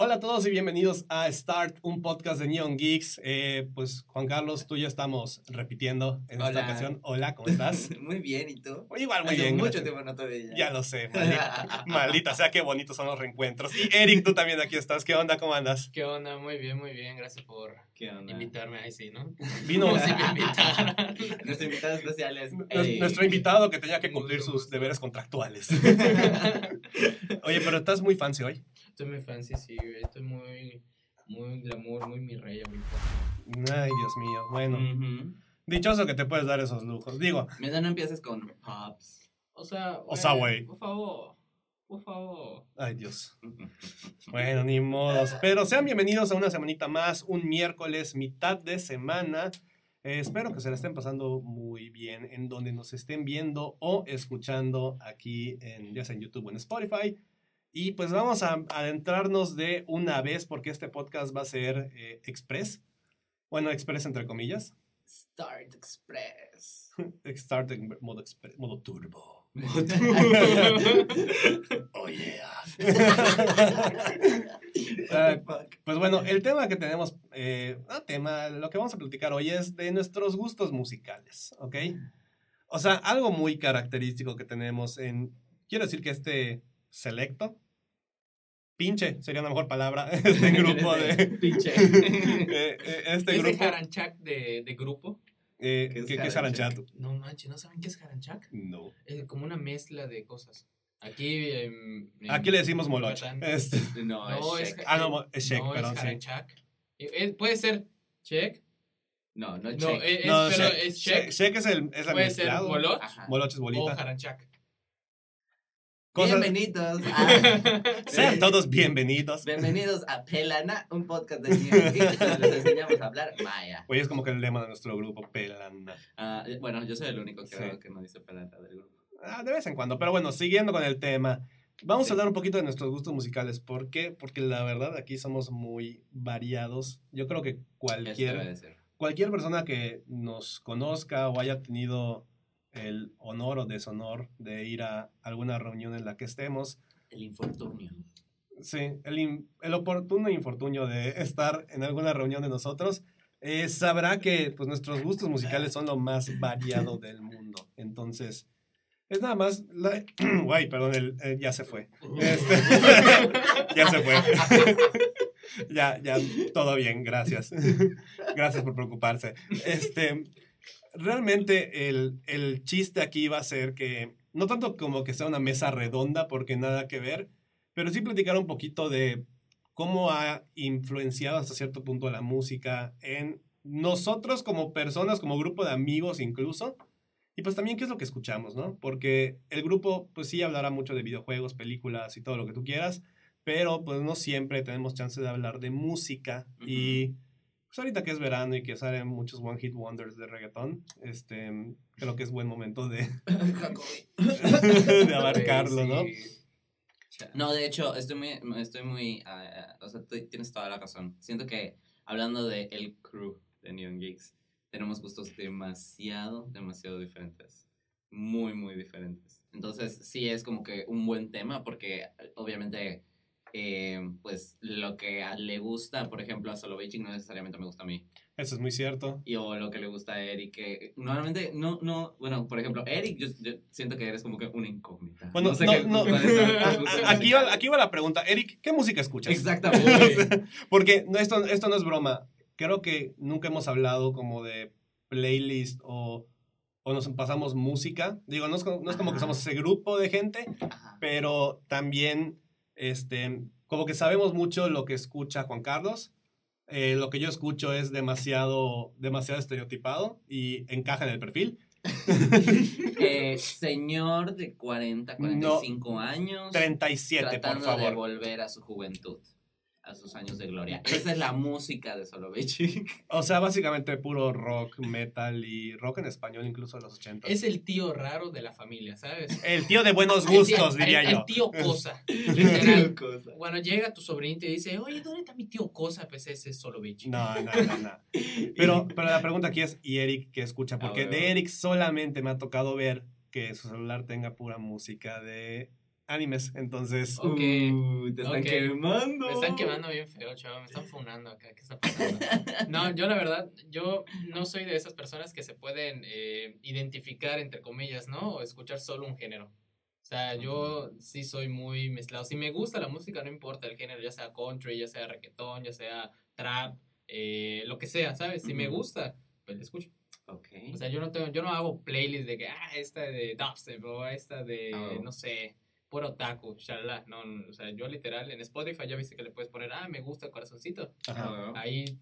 Hola a todos y bienvenidos a Start, un podcast de Neon Geeks. Eh, pues Juan Carlos, tú y yo estamos repitiendo en esta ocasión. Hola, ¿cómo estás? Muy bien, ¿y tú? Igual, muy Hace bien. mucho gracias. tiempo no te veía. Ya lo sé, maldita, maldita sea, qué bonitos son los reencuentros. Y Eric, tú también aquí estás. ¿Qué onda? ¿Cómo andas? ¿Qué onda? Muy bien, muy bien. Gracias por ¿Qué onda? invitarme. Ahí sí, ¿no? Vino invitaran. Nuestro invitado especial es... Ey. nuestro invitado que tenía que cumplir sus deberes contractuales. Oye, pero estás muy fancy hoy. Estoy muy fancy, sí, güey. Estoy muy, muy glamour, muy mi rey ahorita. Ay, Dios mío. Bueno, dichoso que te puedes dar esos lujos. Digo, Mientras no empieces con Pops. O sea, O sea, güey. Por favor, por favor. ay Dios. Bueno, ni modos. Pero sean bienvenidos a una semanita más, un miércoles, mitad de semana. Eh, espero que se la estén pasando muy bien en donde nos estén viendo o escuchando aquí, en, ya sea en YouTube o en Spotify. Y pues vamos a adentrarnos de una vez porque este podcast va a ser eh, express. Bueno, express entre comillas. Start Express. Start en modo, expre- modo turbo. oh yeah. Ah, Pues bueno, el tema que tenemos, eh, no tema, lo que vamos a platicar hoy es de nuestros gustos musicales, ¿ok? O sea, algo muy característico que tenemos en, quiero decir que este selecto, pinche sería una mejor palabra, este grupo de, Pinche. eh, eh, este ¿Es de grupo, Haranchak de, de grupo? eh, ¿Qué es ¿qué, es Haranchak? No manches, ¿no saben qué es Haranchak? No. Es como una mezcla de cosas. Aquí. em, en Aquí le decimos moloch. Este, No, No, es es- Shek. ah, no, es shake, no, perdón, es sí. Haranchak. Eh, eh, Puede ser check. No, no, No, Shek. eh, es, No, pero es check. shake- shake es el, es el Puede ser mezclado. moloch Ajá. Moloch es o bolita. Haranchak. Cosas- Bienvenidos a... Sean todos bienvenidos. Bienvenidos a Pelana, un podcast de donde les enseñamos a hablar maya. Oye, es como que el lema de nuestro grupo, pelana. Ah, bueno, yo soy el único que, Sí. que no dice Pelana del grupo. Ah, de vez en cuando, pero bueno, siguiendo con el tema. Vamos a hablar un poquito de nuestros gustos musicales. ¿Por qué? Porque la verdad aquí somos muy variados. Yo creo que cualquier, cualquier persona que nos conozca o haya tenido el honor o deshonor de ir a alguna reunión en la que estemos, El infortunio. sí, el, in- el oportuno infortunio de estar en alguna reunión de nosotros, eh, sabrá que pues, nuestros gustos musicales son lo más variado del mundo. Entonces, es nada más... La... Guay, perdón, el- eh, ya se fue. Este- ya se fue. ya, ya, todo bien, gracias. gracias por preocuparse. Este, realmente el, el chiste aquí va a ser que, no tanto como que sea una mesa redonda, porque nada que ver, pero sí platicar un poquito de cómo ha influenciado hasta cierto punto la música en nosotros como personas, como grupo de amigos incluso. Y pues también qué es lo que escuchamos, ¿no? Porque el grupo pues sí hablará mucho de videojuegos, películas y todo lo que tú quieras, pero pues no siempre tenemos chance de hablar de música. Y pues ahorita que es verano y que salen muchos One Hit Wonders de reggaetón, este, creo que es buen momento de, de abarcarlo, ¿no? No, de hecho, estoy muy, estoy muy, ah, o sea, tienes toda la razón. Siento que hablando de el crew de Neon Geeks, tenemos gustos demasiado, demasiado diferentes. Muy, muy diferentes. Entonces, sí es como que un buen tema porque obviamente, eh, pues lo que a- le gusta, por ejemplo, a Soloveitchik no necesariamente me gusta a mí. Eso es muy cierto. Y o lo que le gusta a Eric, que normalmente no, no, bueno, por ejemplo, Eric, yo, yo siento que eres como que una incógnita. Bueno, sé no, qué- no, gustos aquí, va, aquí va la pregunta. Eric, ¿qué música escuchas? Exactamente. Porque no, esto, esto no es broma. Creo que nunca hemos hablado como de playlist o, o nos pasamos música. Digo, no es, no es como que somos ese grupo de gente, Ajá. pero también este, como que sabemos mucho lo que escucha Juan Carlos. Eh, lo que yo escucho es demasiado, demasiado estereotipado y encaja en el perfil. Eh, señor de 40, 45 años. 37, por tratando de favor. volver a su juventud, a sus años de gloria. Esa es la música de Soloveitchik. O sea, básicamente puro rock, metal y rock en español, incluso de los 80. Es el tío raro de la familia, ¿sabes? El tío de buenos El gustos, diría el, yo. El tío Cosa. Literal. Cuando llega tu sobrinito y dice, oye, ¿dónde está mi tío Cosa? Pues ese es solo bicho. No, no, no, no. Pero, pero la pregunta aquí es, ¿y Eric qué escucha? Porque de Eric solamente me ha tocado ver que su celular tenga pura música de animes. Entonces, Ok. Uh, te están quemando. Me están quemando bien feo, chaval. Me están funando acá. ¿Qué está pasando? No, yo la verdad, yo no soy de esas personas que se pueden eh, identificar, entre comillas, ¿no? O escuchar solo un género. O sea, yo sí soy muy mezclado. Si me gusta la música, no importa el género, ya sea country, ya sea reggaetón, ya sea trap, eh, lo que sea, ¿sabes? Si me gusta, pues le escucho. Ok. O sea, yo no tengo, yo no hago playlists de que, ah, esta de dubstep o esta de, Oh. no sé, puro taco, shalala. No, no, o sea, yo literal en Spotify ya viste que le puedes poner, ah, me gusta el corazoncito. ajá. Ahí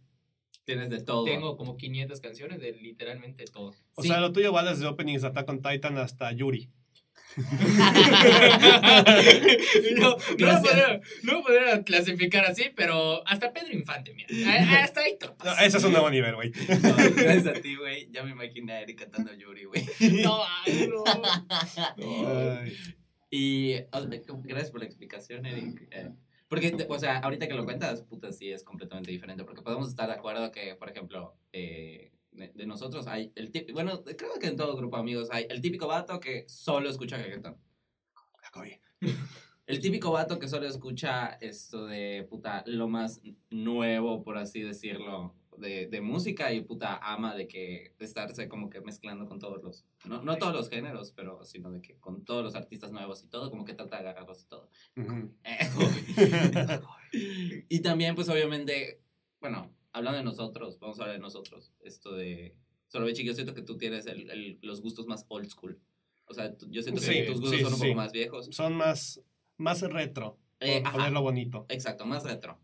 Tienes de todo. tengo como 500 canciones de literalmente todo. O Sí. sea, lo tuyo va desde openings Attack on Titan hasta Yuri. no, no, podría, no podría clasificar así, pero hasta Pedro Infante, mira. Ah, Hasta ahí No, ese es un nuevo nivel, güey. No, gracias a ti, güey. Ya me imaginé a Eric cantando Yuri, güey. No, ay, no. Ay. Y gracias por la explicación, Eric. Eh, porque, o sea, ahorita que lo cuentas, puta, sí es completamente diferente. Porque podemos estar de acuerdo que, por ejemplo, eh, de, de nosotros hay el típico, bueno, creo que en todo grupo de amigos hay el típico vato que solo escucha reggaetón. El típico vato que solo escucha esto de, puta, lo más nuevo, por así decirlo, de, de música y puta ama de que estarse como que mezclando con todos los, no, no todos los géneros, pero sino de que con todos los artistas nuevos y todo, como que trata de agarrarlos y todo. Ujú. y también, pues obviamente, bueno, hablando de nosotros, vamos a hablar de nosotros, esto de, solo yo siento que tú tienes el, el- los gustos más old school. O sea, yo siento que Sí, tus gustos sí, son un sí. poco más viejos. Son más, más retro, por Eh, ajá. ponerlo bonito. Exacto, más retro.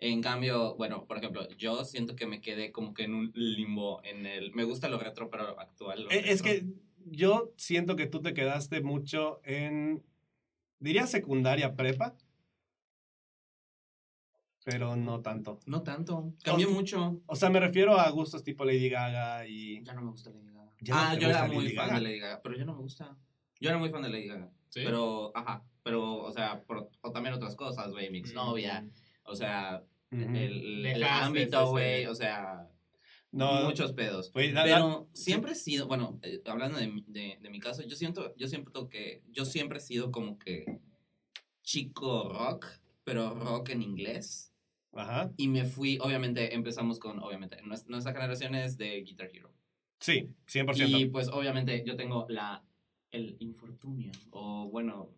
En cambio, bueno, por ejemplo, yo siento que me quedé como que en un limbo en el... Me gusta lo retro, pero actual. lo Eh, Es retro. que yo siento que tú te quedaste mucho en, diría secundaria prepa, pero no tanto. No tanto. Cambió O- mucho. O sea, me refiero a gustos tipo Lady Gaga y... Ya no me gusta Lady Gaga. ¿Ya no ah, yo era muy Lady fan Gaga? de Lady Gaga, pero ya no me gusta. Yo era muy fan de Lady Gaga. ¿Sí? Pero, ajá, pero, o sea, por, o también otras cosas, güey, mi exnovia. Mm. O sea, el, ámbito, güey, o sea, No, muchos pedos. la- Pero siempre he sido, bueno, eh, hablando de, mi- de, de mi caso, yo siento, yo siento que, yo siempre he sido como que chico rock, pero rock en inglés. Ajá. Y me fui, obviamente, empezamos con, obviamente, nues- nuestra generación es de Guitar Hero. Sí, 100%. Y pues, obviamente, yo tengo la, el infortunio, o bueno,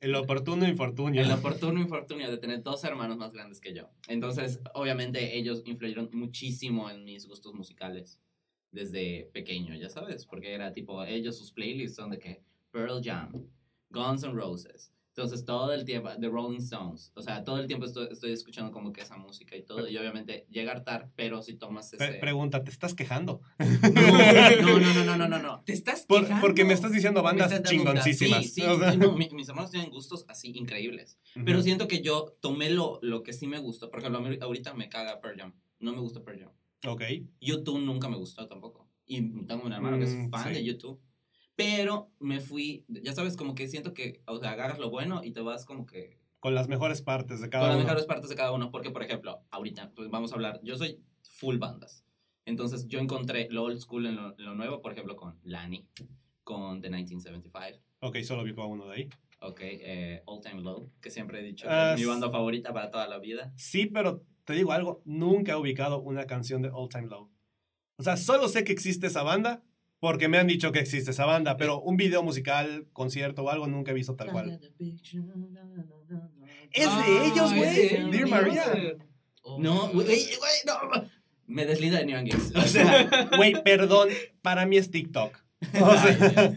el oportuno infortunio. el oportuno infortunio de tener dos hermanos más grandes que yo. Entonces, obviamente, ellos influyeron muchísimo en mis gustos musicales desde pequeño, ya sabes, porque era tipo, ellos sus playlists son de que Pearl Jam, Guns N' Roses. Entonces, todo el tiempo, The Rolling Stones, o sea, todo el tiempo estoy, estoy escuchando como que esa música y todo, y obviamente llega a hartar, pero si tomas ese... Pre- pregunta, ¿te estás quejando? No, no, no, no, no, no, no. ¿Te estás Por- quejando? porque me estás diciendo bandas estás chingoncísimas. Sí, sí, O sea, no, mi- mis hermanos tienen gustos así increíbles. ujú. Pero siento que yo tomé lo, lo que sí me gustó. Por ejemplo, ahorita me caga Pearl Jam. No me gusta Pearl Jam. Ok. YouTube nunca me gustó tampoco. Y tengo un hermano que es Mm, fan sí. de YouTube. Pero me fui, ya sabes, como que siento que, o sea, agarras lo bueno y te vas como que Con las mejores partes de cada con las uno. mejores partes de cada uno. Porque, por ejemplo, ahorita pues vamos a hablar, yo soy full bandas. Entonces yo encontré lo old school en lo, en lo nuevo, por ejemplo, con Lani, con The 1975. Ok, solo vi a uno de ahí. Ok, eh, All Time Low, que siempre he dicho es mi banda favorita para toda la vida. Sí, pero te digo algo, nunca he ubicado una canción de All Time Low. O sea, solo sé que existe esa banda porque me han dicho que existe esa banda, pero un video musical, concierto o algo nunca he visto tal cual. Es Ah, de ellos, es güey. Dear Maria. Oh. No, güey, güey, no. Me deslindo de Neon Geeks. O sea, Güey, perdón, para mí es TikTok. O sea,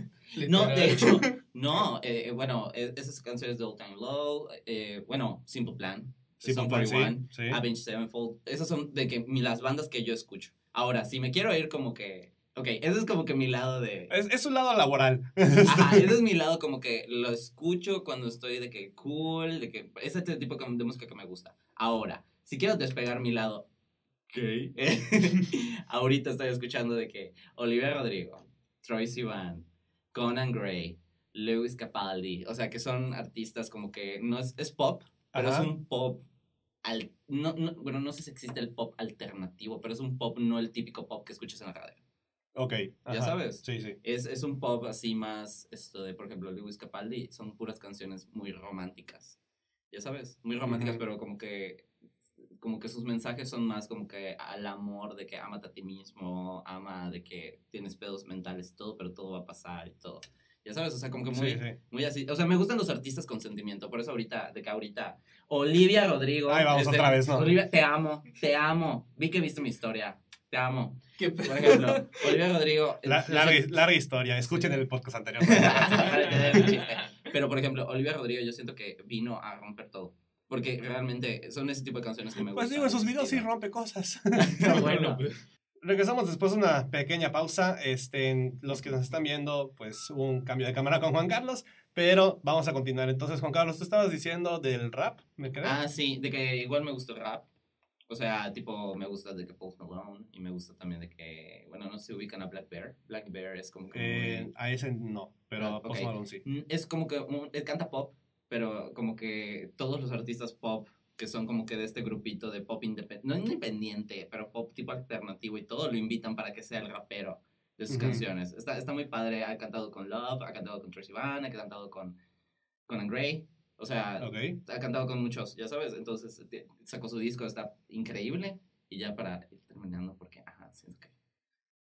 no, de hecho, no. eh, bueno, eh, esas canciones de All Time Low, eh, bueno, Simple Plan, Sum pues, sí, 41, sí. Avenged Sevenfold, esas son de que las bandas que yo escucho. Ahora, si me quiero ir como que, ok, ese es como que mi lado de... Es, es un lado laboral. Ajá, ese es mi lado como que lo escucho cuando estoy de que cool, de que ese tipo de música que me gusta. Ahora, si quiero despegar mi lado gay, ahorita estoy escuchando de que Olivia Rodrigo, Troy Sivan, Conan Gray, Lewis Capaldi, o sea que son artistas como que no es, es pop, pero Ajá. es un pop al, no, no- bueno, no sé si existe el pop alternativo, pero es un pop no el típico pop que escuchas en la radio. Ok. Ya ajá. sabes. Sí, sí. Es, es un pop así más, esto de, por ejemplo, Lewis Capaldi, son puras canciones muy románticas. Ya sabes, muy románticas, Ujú. pero como que como que sus mensajes son más como que al amor de que amate a ti mismo, ama de que tienes pedos mentales y todo, pero todo va a pasar y todo. Ya sabes, o sea, como que muy, Sí, sí. muy así. O sea, me gustan los artistas con sentimiento, por eso ahorita, de que ahorita, Olivia Rodrigo. Ay, vamos este, otra vez, ¿no? Olivia, te amo, te amo. Vi que viste mi historia, te amo. ¿Qué Por ejemplo, Olivia Rodrigo. La- larga, siento- larga historia. Escuchen el podcast anterior. para entender el chiste. Pero, por ejemplo, Olivia Rodrigo, yo siento que vino a romper todo. Porque realmente son ese tipo de canciones que me gustan. Pues digo, en sus videos sí rompe cosas. Bueno. pues. Regresamos después de una pequeña pausa. Este, los que nos están viendo, pues hubo un cambio de cámara con Juan Carlos, pero vamos a continuar. Entonces, Juan Carlos, tú estabas diciendo del rap, ¿me crees? Ah, sí, de que igual me gusta el rap. O sea, tipo, me gusta de que Post Malone y me gusta también de que, bueno, no se ubican a Black Bear. Black Bear es como que Eh, muy- a ese no, pero Ah, Post ok. Malone sí. Mm, Es como que un- él canta pop, pero como que todos los artistas pop que son como que de este grupito de pop independiente, no independiente, pero pop tipo alternativo y todo, lo invitan para que sea el rapero de sus Ujú. canciones. Está, está muy padre, ha cantado con Love, ha cantado con Tracy Van, ha cantado con Conan Gray, o sea, ha cantado con muchos, ya sabes, entonces ti- sacó su disco, está increíble, y ya para ir terminando, porque, ajá, siento que,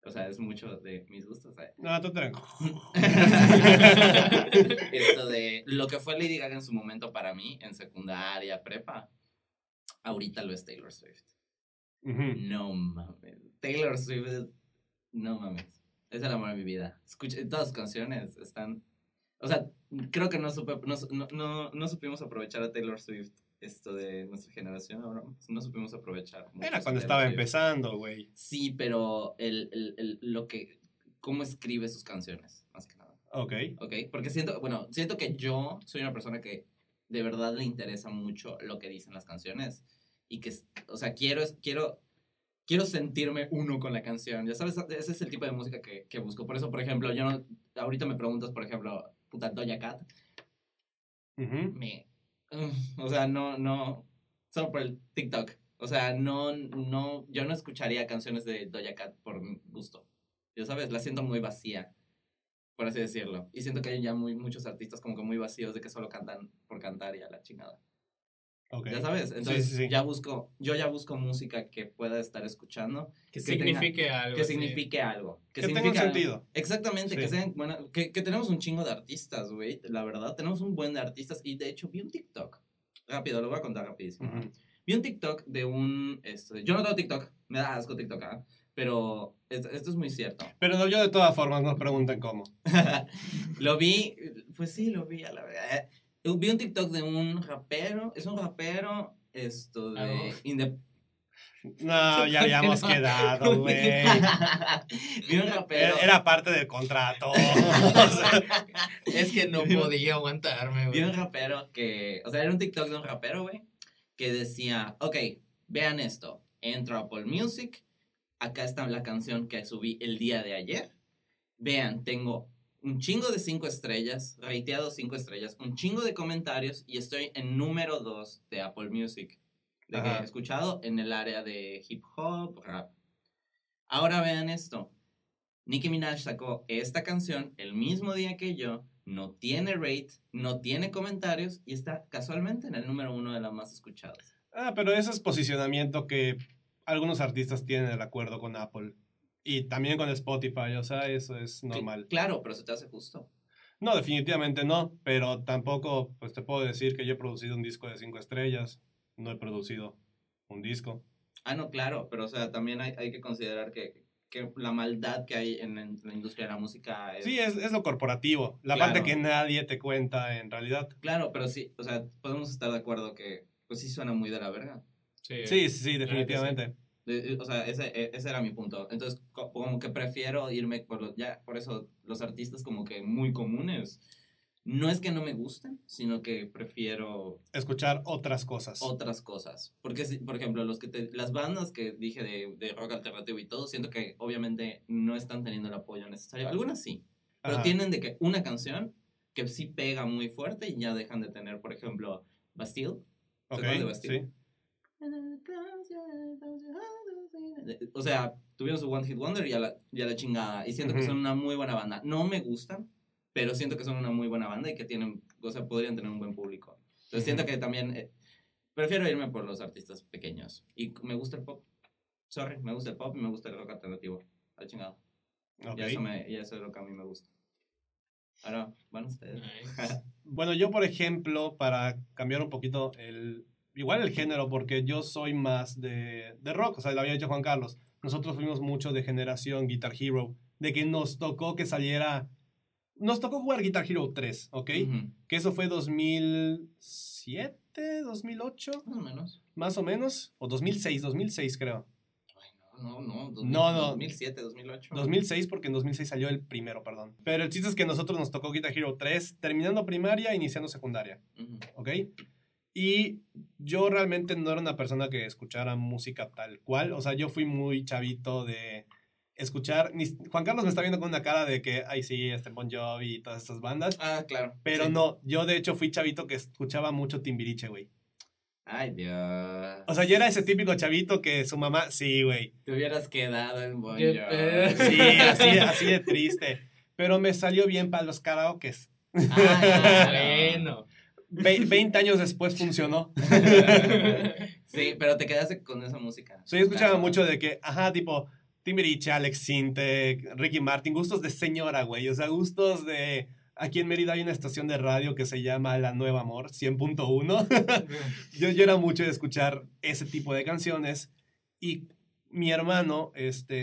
o sea, es mucho de mis gustos, ¿sabes? No, tú tranquilo. Esto de lo que fue Lady Gaga en su momento para mí, en secundaria, prepa, ahorita lo es Taylor Swift. No mames. Taylor Swift es. No mames. Es el amor de mi vida. Escucha, todas sus canciones están. O sea, creo que no, supe- no, no, no, no supimos aprovechar a Taylor Swift, esto de nuestra generación, ahora no supimos aprovechar. Era cuando estaba Swift. empezando, güey. Sí, pero el, el, el- lo que. cómo escribe sus canciones, más que nada. Ok. ¿ok? Porque siento, bueno, siento que yo soy una persona que de verdad le interesa mucho lo que dicen las canciones y que, o sea, quiero, quiero, quiero sentirme uno con la canción, ya sabes, ese es el tipo de música que, que busco. Por eso, por ejemplo, yo no, ahorita me preguntas, por ejemplo, puta Doja Cat, me, o sea, no, no, solo por el TikTok. O sea, no, no, yo no escucharía canciones de Doja Cat por gusto. Ya sabes, la siento muy vacía, por así decirlo. Y siento que hay ya muy, muchos artistas como que muy vacíos de que solo cantan por cantar y a la chingada. Ok. Ya sabes, Sí, entonces sí, sí. ya busco, yo ya busco música que pueda estar escuchando, Que, Que tenga- signifique algo. que sí. signifique algo. Que, Que tenga un sentido. Exactamente, que Sí. sean, bueno, que, que tenemos un chingo de artistas, güey, la verdad, tenemos un buen de artistas y de hecho vi un TikTok, rápido, lo voy a contar rapidísimo. Ujú. Vi un TikTok de un, este, yo no tengo TikTok, me da asco TikTok, ¿ah? pero esto, esto es muy cierto. Pero no, yo de todas formas no pregunten cómo. lo vi, pues sí, lo vi a la verdad. Vi un TikTok de un rapero, es un rapero, esto de... Ah, no. inde- No, ya habíamos quedado, güey. vi un rapero... Era, era parte del contrato. Es que no podía aguantarme, Vi güey. un rapero que, o sea, era un TikTok de un rapero, güey, que decía, ok, vean esto, entro a Apple Music, acá está la canción que subí el día de ayer, vean, tengo un chingo de cinco estrellas, rateado cinco estrellas, un chingo de comentarios y estoy en número dos de Apple Music, de que he escuchado en el área de hip hop, rap. Ahora vean esto. Nicki Minaj sacó esta canción el mismo día que yo, no tiene rate, no tiene comentarios y está casualmente en el número uno de las más escuchadas. Ah, pero ese es posicionamiento que algunos artistas tienen el acuerdo con Apple. Y también con Spotify, o sea, eso es normal. Claro, pero se te hace justo. No, definitivamente no, pero tampoco, pues te puedo decir que yo he producido un disco de cinco estrellas, no he producido un disco. Ah, no, claro, pero o sea, también hay, hay que considerar que, que la maldad que hay en, en la industria de la música es... Sí, es, es lo corporativo, la Claro. parte que nadie te cuenta en realidad. Claro, pero sí, o sea, podemos estar de acuerdo que pues sí suena muy de la verga. Sí, Sí, sí, sí, Claro que definitivamente. De- o sea, ese, e- ese era mi punto. Entonces, co- como que prefiero irme por los, ya, por eso los artistas como que muy comunes. No es que no me gusten, sino que prefiero Escuchar otras cosas. otras cosas. Porque, por ejemplo, los que te- las bandas que dije de, de rock alternativo y todo, siento que obviamente no están teniendo el apoyo necesario. Algunas sí, pero Ajá. tienen de que una canción que sí pega muy fuerte y ya dejan de tener, por ejemplo, Bastille. ¿Se Ok, acuerdan de Bastille? sí. O sea, tuvieron su One Hit Wonder y a la, y a la chingada. Y siento que Ujú. son una muy buena banda. No me gustan, pero siento que son una muy buena banda y que tienen, o sea, podrían tener un buen público. Entonces siento que también eh, prefiero irme por los artistas pequeños. Y me gusta el pop. Sorry, me gusta el pop y me gusta el rock alternativo. Al chingado. Ok. Y, eso me, y eso es lo que a mí me gusta. Ahora, van ustedes. Nice. Bueno, yo, por ejemplo, para cambiar un poquito el. Igual el género, porque yo soy más de, de rock, o sea, lo había dicho Juan Carlos. Nosotros fuimos mucho de generación Guitar Hero, de que nos tocó que saliera. Nos tocó jugar Guitar Hero 3, ¿ok? Ujú. Que eso fue 2007, 2008, Más o menos. más o menos. O 2006, 2006 creo. Ay, no, no, no. No, no. 2007, 2008. 2006 porque en 2006 salió el primero, perdón. Pero el chiste es que nosotros nos tocó Guitar Hero 3, terminando primaria, iniciando secundaria. Ujú. ¿ok? Y yo realmente no era una persona que escuchara música tal cual, o sea, yo fui muy chavito de escuchar, ni- Juan Carlos me está viendo con una cara de que, ay sí, este Bon Jovi y todas estas bandas, Ah, claro. pero sí. no, yo de hecho fui chavito que escuchaba mucho Timbiriche, güey. Ay, Dios. O sea, yo era ese típico chavito que su mamá, sí, güey, Te hubieras quedado en Bon Jovi. sí, así, así de triste, pero me salió bien para los karaokes. Ah, bueno. Ve- 20 años después funcionó. sí, pero te quedaste con esa música. So, yo escuchaba Claro. mucho de que, ajá, tipo, Timbiriche, Alex Sintek, Ricky Martin, gustos de señora, güey. O sea, gustos de. Aquí en Mérida hay una estación de radio que se llama La Nueva Amor, 100.1. yo, yo era mucho de escuchar ese tipo de canciones. Y mi hermano, este,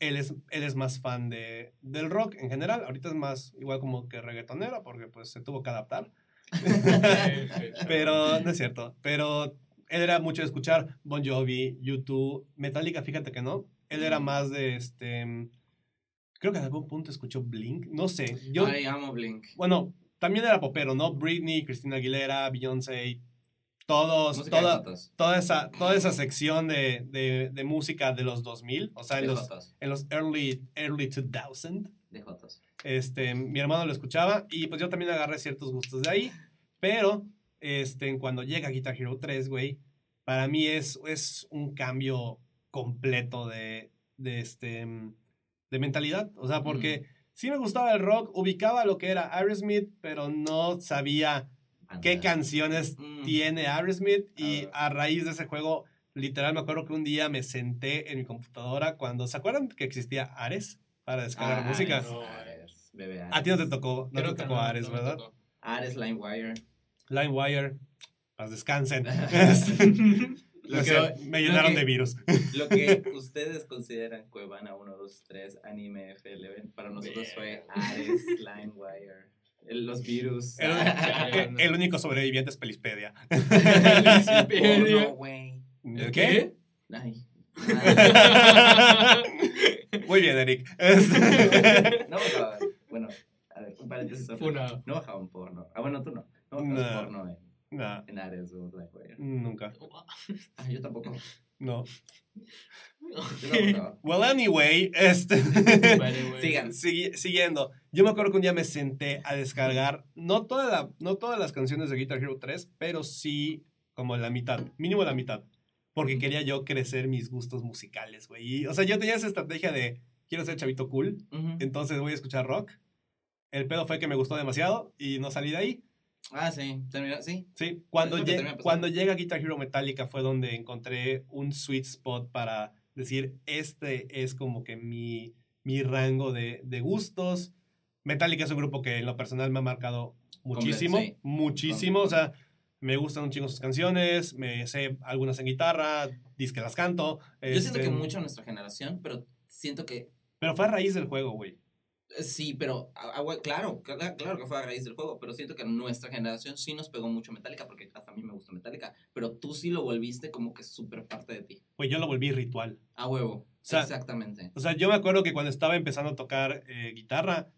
él es, él es más fan de, del rock en general. Ahorita es más igual como que reggaetonero, porque pues se tuvo que adaptar. Pero no es cierto. Pero él era mucho de escuchar Bon Jovi, YouTube, Metallica, fíjate que no. Él era más de este. Creo que en algún punto escuchó Blink. No sé. Yo, Ay, amo Blink. bueno, también era popero, ¿no? Britney, Christina Aguilera, Beyoncé, todos, toda, toda, esa, toda esa sección de, de, de música de los 2000, o sea, en los, jotos. en los early, early 2000. De jotos. Este, mi hermano lo escuchaba y pues yo también agarré ciertos gustos de ahí. Pero este, cuando llega Guitar Hero 3, güey, para mí es, es un cambio completo de, de, este, de mentalidad. O sea, porque sí me gustaba el rock, ubicaba lo que era Aerosmith, pero no sabía qué canciones Mm. tiene Aerosmith. Y Ah. a raíz de ese juego, literal, me acuerdo que un día me senté en mi computadora cuando, ¿se acuerdan que existía Ares para descargar Ah, música? Bebé Ares. A ti no te tocó, no Creo te tocó no, Ares, no ¿verdad? tocó. Ares LimeWire. LimeWire, paz descansen. Este, Lo o que- sea, me lo llenaron que- de virus. Lo que ustedes consideran Cuevana 1, 2, 3, Anime FLV, para nosotros fue Ares, LimeWire, los virus. El, Ah, el- el único sobreviviente es Pelispedia. Oh, no, güey. ¿El qué? Ay. Muy bien, Eric. No bajaba. Bueno, a ver, un paréntesis. Funado. No bajaban porno. Ah, bueno, tú no. No bajabas No. porno en, no, en Ares o LimeWire. nunca. Ah, yo tampoco. No. Bajaba. Well, anyway, este. Sigan. Sigui- siguiendo, yo me acuerdo que un día me senté a descargar, no, toda la, no todas las canciones de Guitar Hero 3, pero sí como la mitad, mínimo la mitad, porque quería yo crecer mis gustos musicales, güey. O sea, yo tenía esa estrategia de, quiero ser chavito cool, entonces voy a escuchar rock. El pedo fue que me gustó demasiado y no salí de ahí. Ah, sí. Terminó, sí. Sí, cuando, Es lo que lle- termina pasando. cuando llega Guitar Hero Metallica fue donde encontré un sweet spot para decir, este es como que mi, mi rango de, de gustos. Metallica es un grupo que en lo personal me ha marcado muchísimo, sí. muchísimo. O sea, me gustan un chingo sus canciones, me sé algunas en guitarra, dis que las canto. Yo siento este, que mucho a nuestra generación, pero siento que Pero fue a raíz del juego, güey. Sí, pero a- a- claro, cla- claro que fue a raíz del juego, pero siento que a nuestra generación sí nos pegó mucho Metallica, porque hasta a mí me gusta Metallica, pero tú sí lo volviste como que súper parte de ti. Pues yo lo volví ritual. A huevo. sea, Exactamente. O sea, yo me acuerdo que cuando estaba empezando a tocar eh, guitarra,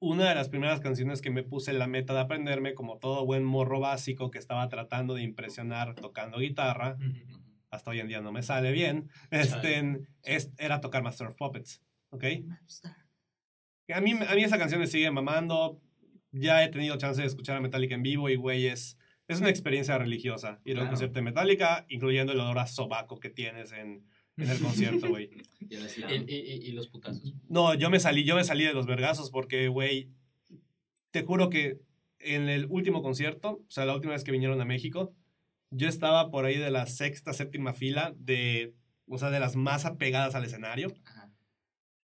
una de las primeras canciones que me puse en la meta de aprenderme, como todo buen morro básico que estaba tratando de impresionar tocando guitarra, hasta hoy en día no me sale bien, este, es- era tocar Master of Puppets, ¿ok? A mí, a mí esa canción me sigue mamando, ya he tenido chance de escuchar a Metallica en vivo y, güey, es, es una experiencia religiosa ir a un Claro. concierto de Metallica, incluyendo el olor a sobaco que tienes en, en el concierto, güey. Y los putazos. No, yo me salí, yo me salí de los vergazos porque, güey, te juro que en el último concierto, o sea, la última vez que vinieron a México, yo estaba por ahí de la sexta, séptima fila de, o sea, de las más apegadas al escenario. Ajá.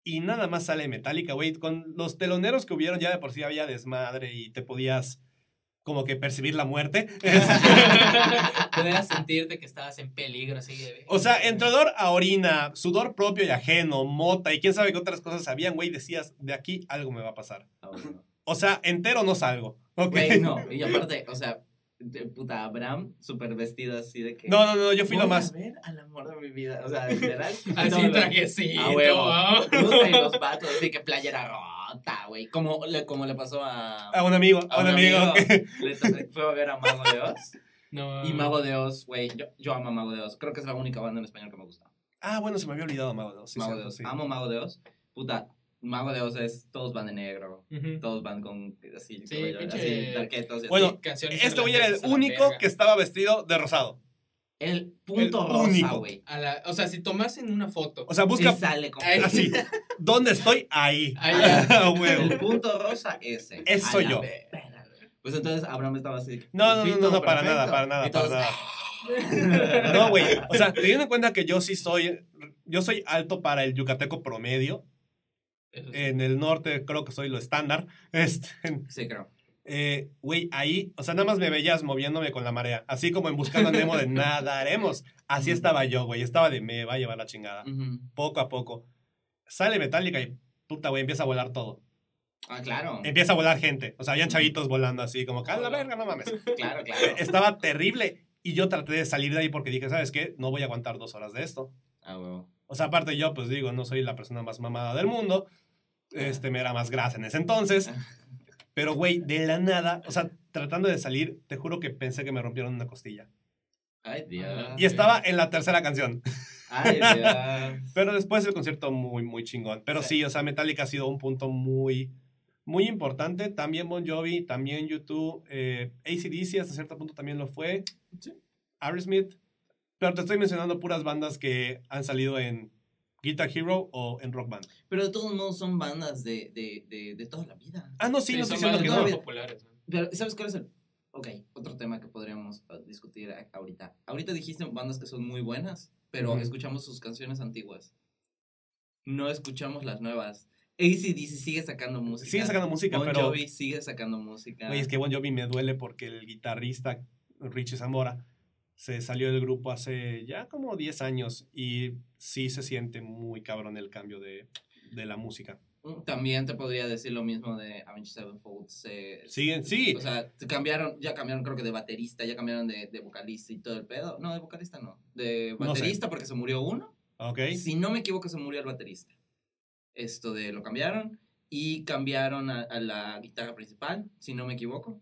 Y nada más sale Metallica, güey. Con los teloneros que hubieron ya de por sí había desmadre y te podías como que percibir la muerte. Podías sentirte que estabas en peligro, así de... o sea, entre olor a orina, sudor propio y ajeno, mota y quién sabe qué otras cosas habían, güey, decías, de aquí algo me va a pasar. Ah. O sea, entero no salgo. ¿ok? Güey, no. Y aparte, o sea, de puta Abraham, súper vestido así de que. No, no, no, yo fui lo más. a ver al amor de mi vida. O sea, literal. Así no, trajecito. A huevo. Puta, y los vatos, así que playera rota, güey. Como le, como le pasó a. A un amigo, a un amigo. que- Le fue a ver a Mago de Oz. No. Y Mago de Oz, güey. Yo, yo amo a Mago de Oz. Creo que es la única banda en español que me gusta. Ah, bueno, se me había olvidado Mago de Oz, sí, Mago cierto, de Oz. sí. Amo Mago de Oz. Puta, Mago de Oz es. Todos van de negro. Todos van con. Así, Sí, cabello, pinche- así, tarquetos y Bueno, así. Canciones Este güey era el único que estaba vestido de rosado. El punto El rosa, único. güey. A la- o sea, si tomasen una foto. O sea, busca Y sale así. ¿Dónde estoy? Ahí. Ahí. A El punto rosa ese. Ese A soy yo. Pues entonces Abraham estaba así. No, no, no, no, no, para nada, para nada, para nada. No, güey. O sea, teniendo en cuenta que yo sí soy. Yo soy alto para el yucateco promedio. Eso sí. En el norte creo que soy lo estándar. Este, Sí, creo. eh, güey, ahí, o sea, nada más me veías moviéndome con la marea. Así como en Buscando a Nemo de nadaremos. Así Ujú. estaba yo, güey. Estaba de me va a llevar la chingada. Poco a poco. Sale Metallica y puta, güey, empieza a volar todo. Ah, claro. Empieza a volar gente. O sea, habían chavitos volando así, como, ¡a la verga, no mames! Claro, claro. Estaba terrible. Y yo traté de salir de ahí porque dije, ¿sabes qué? No voy a aguantar dos horas de esto. Ah, huevo. O sea, aparte yo, pues digo, no soy la persona más mamada del mundo. Este, me era más grasa en ese entonces. Pero, güey, de la nada, o sea, tratando de salir, te juro que pensé que me rompieron una costilla. Ay, Dios. Y estaba en la tercera canción. Ay, Dios. Pero después el concierto muy, muy chingón. Pero sí, Sí. o sea, Metallica ha sido un punto muy, muy importante. También Bon Jovi, también YouTube, eh, ACDC hasta cierto punto también lo fue. Sí. Aerosmith. Pero te estoy mencionando puras bandas que han salido en Guitar Hero o en Rock Band. Pero de todos modos son bandas de, de, de, de toda la vida. Ah, no, sí, Sí, no son estoy diciendo que bandas no. muy populares. ¿no? Pero, ¿sabes cuál es el...? Ok, otro tema que podríamos uh, discutir ahorita. Ahorita dijiste bandas que son muy buenas, pero Ujú. escuchamos sus canciones antiguas. No escuchamos las nuevas. ACDC sigue sacando música. Sigue sacando música, Bon pero... Jovi sigue sacando música. Güey, es que Bon Jovi me duele porque el guitarrista Richie Zamora se salió del grupo hace ya como 10 años y sí se siente muy cabrón el cambio de, de la música. Mm, También te podría decir lo mismo de Avenged Sevenfold. Se, Siguen, sí. O sea, cambiaron, ya cambiaron creo que de baterista, ya cambiaron de, de vocalista y todo el pedo. No, de vocalista no. De No sé. baterista porque se murió uno. Ok. Si no me equivoco, se murió el baterista. Esto de lo cambiaron y cambiaron a, a la guitarra principal, si no me equivoco.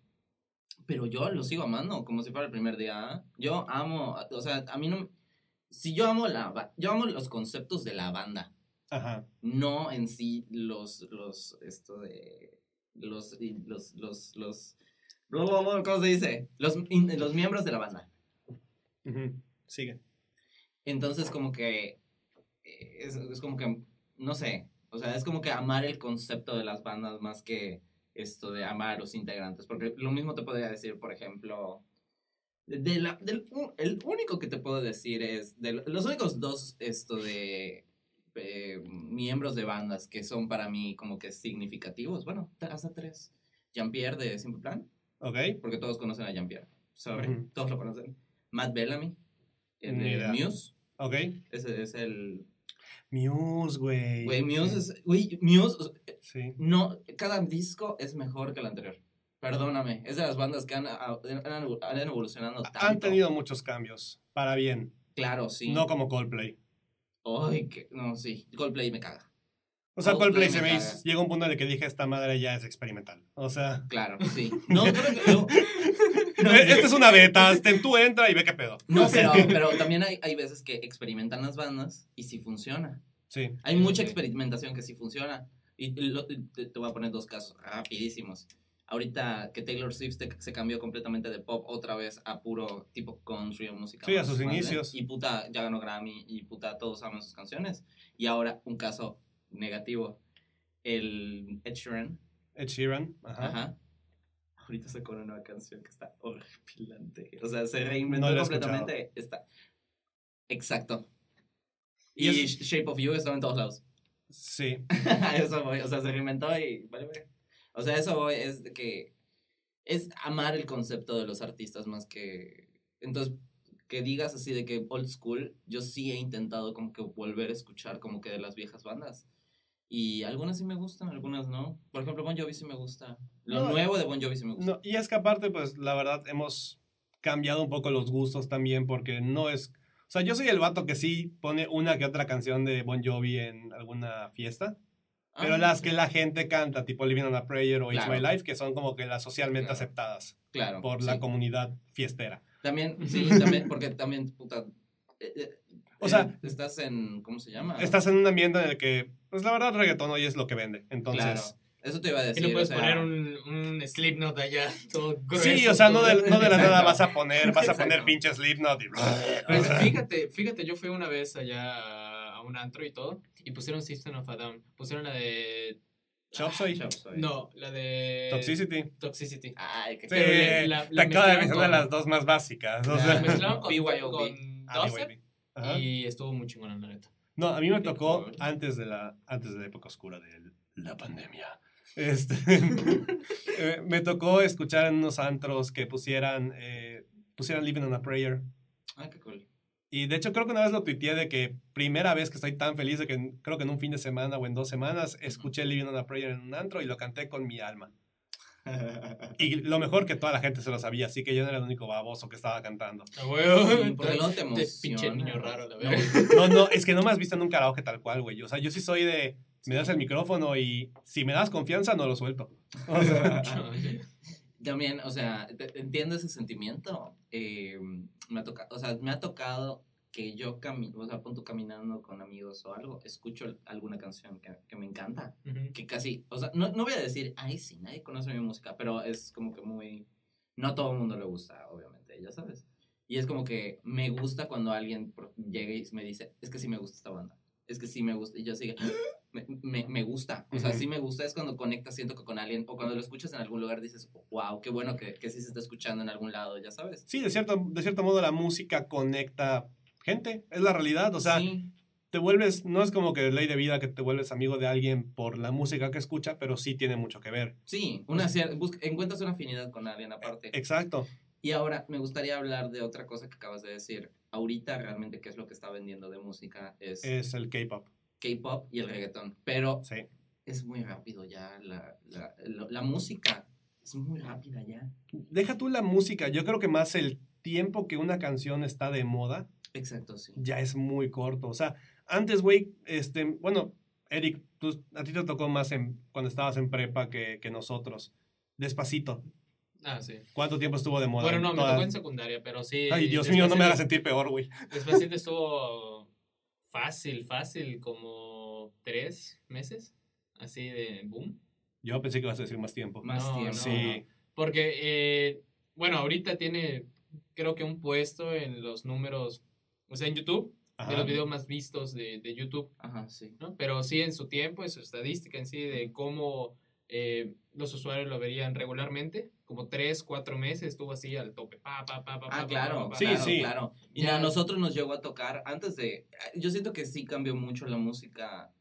Pero yo lo sigo amando como si fuera el primer día. Yo amo, o sea, a mí no... Si yo amo la... Yo amo los conceptos de la banda, Ajá. no en sí los... los esto de... Los... Los... Los... los ¿Cómo se dice? Los, los miembros de la banda. Sigue. Entonces, como que. eh, Es, es como que. No sé. O sea, es como que amar el concepto de las bandas más que esto de amar a los integrantes. Porque lo mismo te podría decir, por ejemplo. De- la- del, el único que te puedo decir es. De lo- los únicos dos esto de. eh, miembros de bandas que son para mí como que significativos. Bueno, hasta tres. Jean-Pierre de Simple Plan. Ok. Porque todos conocen a Jean-Pierre. Ujú. Todos lo conocen. Matt Bellamy. El de. Muse. Ok. Ese es el. Muse, güey. Güey, Muse Sí. es. Güey, Muse. o sea, Sí. No, cada disco es mejor que el anterior. Perdóname. Es de las bandas que han, han, han- evolucionado tanto. Han tenido muchos cambios. Para bien. Claro, sí. No como Coldplay. Ay, que. No, sí. Coldplay me caga. O sea, Coldplay Coldplay se me hizo- llegó un punto en el que dije, esta madre ya es experimental. O sea, Claro, sí. No, creo que. No, no, esta es una beta, tú entra y ve qué pedo. no, pero, pero también hay, hay veces que experimentan las bandas y sí funciona. Sí. Hay mucha experimentación que sí funciona. Y lo- te, te voy a poner dos casos rapidísimos. Ahorita que Taylor Swift se cambió completamente de pop otra vez a puro tipo country o música. Sí, a sus inicios. Y puta, ya ganó Grammy y puta, todos aman sus canciones. Y ahora, un caso negativo. El Ed Sheeran, Ed Sheeran. Ajá. ajá. Ahorita sacó una nueva canción que está horripilante. O sea, se reinventó No completamente. Está. Exacto. Y Y, es- Shape of You estaba en todos lados. Sí. Eso o sea, se reinventó y vale, vale. O sea, eso es de que es amar el concepto de los artistas más que entonces que digas así de que old school, yo sí he intentado como que volver a escuchar como que de las viejas bandas. Y algunas sí me gustan, algunas no. Por ejemplo, Bon Jovi sí me gusta. Lo No, nuevo de Bon Jovi sí me gusta. No, y es que aparte, pues la verdad, hemos cambiado un poco los gustos también porque no es... O sea, yo soy el vato que sí pone una que otra canción de Bon Jovi en alguna fiesta, pero Ah, las que la gente canta, tipo Living on a Prayer o It's Claro. My Life, que son como que las socialmente Claro. aceptadas claro, por sí. la comunidad fiestera. También, sí, también, porque también, puta. eh, eh, O sea- eh, estás en. ¿Cómo se llama? Estás en un ambiente en el que, pues la verdad, reggaetón hoy es lo que vende. Entonces... Claro. Eso te iba a Y decir. no puedes o sea, poner un, un Slipknot allá, todo grueso. Sí, o sea, no de, no de la nada vas a poner, vas a poner pinche Slipknot y... Pues fíjate, fíjate, yo fui una vez allá a, un antro y todo, y pusieron System of a Down. Pusieron la de. Chop Suey. No, la de. Toxicity. Toxicity. Ay, qué Sí, la- la te acabo de mencionar las dos más básicas. o La sea. mezclaron con, BYOB. con Ah, y estuvo muy chingona, la neta. No, a mí me tocó antes de la, antes de la época oscura de la pandemia. Este, eh, me tocó escuchar en unos antros que pusieran, eh, pusieran Living on a Prayer. Ay, qué cool. Y de hecho creo que una vez lo tuiteé de que primera vez que estoy tan feliz de que creo que en un fin de semana o en dos semanas escuché Living on a Prayer en un antro y lo canté con mi alma. Y lo mejor que toda la gente se lo sabía, así que yo no era el único baboso que estaba cantando. A huevo. Sí, porque luego te Este pinche niño raro, la No, verdad. no, no, es que no me has visto en un karaoke tal cual, güey. O sea, yo sí soy de, me das el micrófono y si me das confianza, no lo suelto. O sea, También, o sea, entiendo ese sentimiento. Eh, me, ha toca, o sea, me ha tocado que yo camino, o sea, punto caminando con amigos o algo, escucho alguna canción que, que me encanta. Ujú. Que casi, o sea, no, no voy a decir, ay, sí, nadie conoce mi música, pero es como que muy. No a todo el mundo le gusta, obviamente, ya sabes. Y es como que me gusta cuando alguien llega y me dice, es que sí me gusta esta banda. Es que sí me gusta. Y yo sigo, me, me, me gusta. O sea, sí me gusta. Es cuando conectas, siento que con alguien, o cuando lo escuchas en algún lugar dices, wow, qué bueno que, que sí se está escuchando en algún lado, ya sabes. sí, de cierto, de cierto modo la música conecta gente, es la realidad. O sea, sí, te vuelves, no es como que ley de vida que te vuelves amigo de alguien por la música que escucha, pero sí tiene mucho que ver. sí, una busca- encuentras una afinidad con alguien aparte. Exacto. Y ahora me gustaría hablar de otra cosa que acabas de decir. Ahorita realmente qué es lo que está vendiendo de música es Es el K-pop. K-pop y el reggaetón. Pero Sí. es muy rápido ya. La, la, música es muy rápida ya. Deja tú la música, yo creo que más el tiempo que una canción está de moda Exacto, sí. ya es muy corto. O sea, antes, güey, este, bueno, Eric, tú, a ti te tocó más en, cuando estabas en prepa que, que nosotros. Despacito. Ah, sí. ¿Cuánto tiempo estuvo de moda? Bueno, no, me Toda- tocó en secundaria, pero sí. Ay, Dios mío, no me hagas sentir peor, güey. Despacito estuvo fácil, fácil, como tres meses, así de boom. Yo pensé que ibas a decir más tiempo. Más No, tiempo. no. Sí. Porque, eh, bueno, ahorita tiene, creo que un puesto en los números, o sea, en YouTube, Ajá. de los videos más vistos de, de YouTube, Ajá, sí. ¿no? Pero sí en su tiempo, en su estadística en sí, de cómo eh, los usuarios lo verían regularmente, como tres, cuatro meses estuvo así al tope. Pa, pa, pa, pa, Ah, pa, claro, pa, pa, Sí, claro, sí. claro. Y Ya. a nosotros nos llegó a tocar antes de. Yo siento que sí cambió mucho la música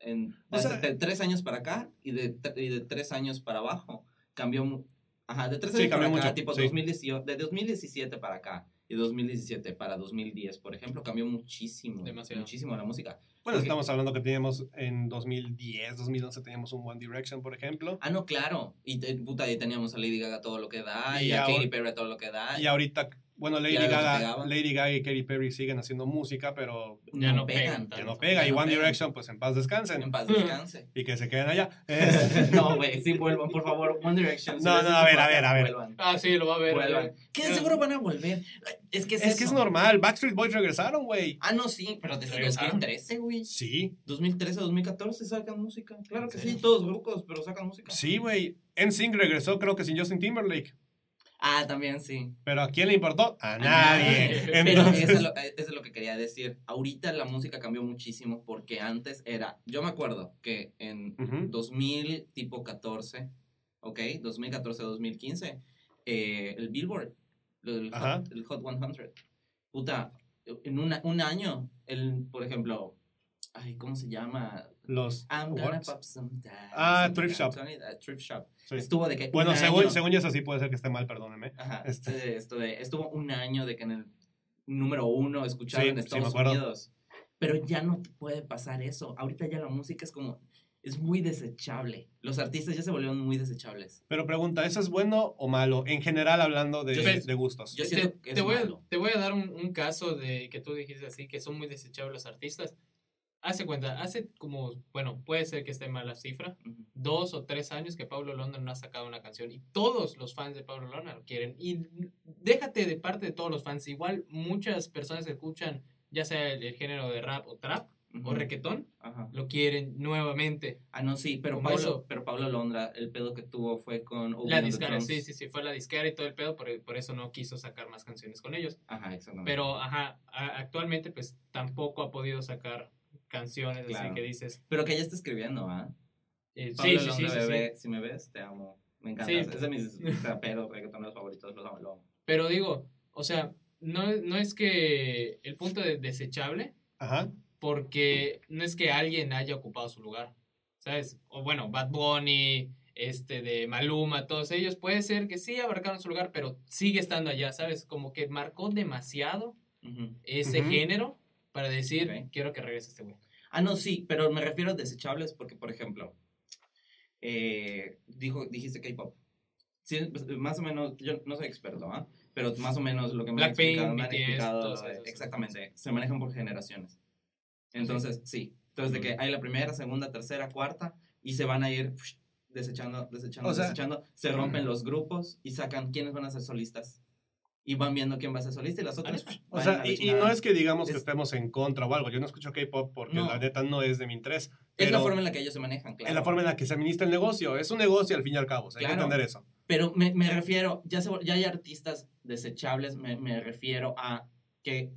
en, O sea- de tres años para acá y de, y de tres años para abajo. Cambió. Ajá, de tres Sí, años para cambió acá, mucho, tipo sí. 2018, de 2017 para acá y 2017 para 2010, por ejemplo, cambió muchísimo. Demasiado. Muchísimo la música. Bueno, Porque- estamos hablando que teníamos en 2010, 2011 teníamos un One Direction, por ejemplo. Ah, no, claro. Y puta, ahí teníamos a Lady Gaga todo lo que da, Y y, a ahora- Katy Perry todo lo que da. Y ahorita bueno, Lady Gaga. Lady Gaga y Katy Perry siguen haciendo música, pero Ya no pegan. pegan ya no pega. Ya Y no One pegan. Direction, pues en paz descansen. En paz descanse. Y que se queden allá. No, güey, sí vuelvan, por favor. One Direction. si No, no, a ver, a ver, a ver. vuelvan. Ah, sí, lo va a ver. Vuelvan. Que de seguro van a volver. Es que es, es que es normal. Backstreet Boys regresaron, güey. Ah, no, sí, pero desde ¿Regresaron? 2013, güey. Sí, 2013, 2014 sacan música. Claro que ¿En sí, todos grupos, pero sacan música. sí, güey. NSYNC regresó, creo que sin Justin Timberlake. Ah, también sí. Pero ¿a quién le importó? A nadie. nadie. Pero eso es, lo, eso es lo que quería decir. Ahorita la música cambió muchísimo porque antes era. Yo me acuerdo que en Ujú. 2000, tipo 14, ¿ok? 2014-2015, eh, el Billboard, el hot, el Hot 100. Puta, en una- un año, el, por ejemplo, ay, ¿cómo se llama? los I'm gonna pop some. Ah, Thrift Shop. uh, Thrift Shop. Sí. Estuvo de que. Bueno, según, año- según eso sí puede ser que esté mal, perdóneme. Ajá, Este. esto de, estuvo un año de que en el número uno escuchado Sí, en sí, Estados acuerdo. Unidos. Pero ya no te puede pasar eso. Ahorita ya la música es como. Es muy desechable. Los artistas ya se volvieron muy desechables. Pero pregunta, ¿eso es bueno o malo? En general, hablando de, Yo de gustos. Yo te, siento que te es voy a, malo. te voy a dar un, un caso de que tú dijiste así, que son muy desechables los artistas. Hace cuenta, hace como, bueno, puede ser que esté mal la cifra, Ujú. dos o tres años que Pablo Londra no ha sacado una canción y todos los fans de Pablo Londra lo quieren. Y déjate de parte de todos los fans, igual muchas personas que escuchan, ya sea el, el género de rap o trap o Ujú. reggaetón, Ajá. lo quieren nuevamente. Ah, no, sí, pero Pablo, eso. pero Pablo Londra, el pedo que tuvo fue con Obi La Drums. sí, sí, sí, fue la disquera y todo el pedo, por, por eso no quiso sacar más canciones con ellos. Ajá, exactamente. Pero, ajá, actualmente pues tampoco ha podido sacar canciones así que dices. Pero que ya está escribiendo, ¿ah? eh, sí, sí, sí, sí, si me ves, te amo. Me encanta. Sí. Es de mis raperos, reggaetoneros favoritos. Los amo, lo amo. Pero digo, o sea, no, no es que el punto de desechable, Ajá. porque no es que alguien haya ocupado su lugar, ¿sabes? O bueno, Bad Bunny, este de Maluma, todos ellos, puede ser que sí abarcaron su lugar, pero sigue estando allá, ¿sabes? Como que marcó demasiado ese género para decir, Ok. quiero que regrese este güey. Ah, no, sí, pero me refiero a desechables porque, por ejemplo, eh, dijo, dijiste K-pop. Sí, pues, más o menos, yo no soy experto, ¿ah? Pero más o menos lo que me han explicado, me han explicado, eh, esos. exactamente, se manejan por generaciones. Entonces, sí. Entonces, de que hay la primera, segunda, tercera, cuarta, y se van a ir desechando, desechando, O sea- desechando, se rompen los grupos y sacan quiénes van a ser solistas. Y van viendo quién va a ser solista y las otras. O sea, y, y no es que digamos que Es- estemos en contra o algo. Yo no escucho K-pop porque No. la neta no es de mi interés. Es la forma en la que ellos se manejan, claro. Es la forma en la que se administra el negocio. Es un negocio al fin y al cabo. o sea, Hay que Claro. entender eso. Pero me, me refiero, ya, se, ya hay artistas desechables, me, me refiero a que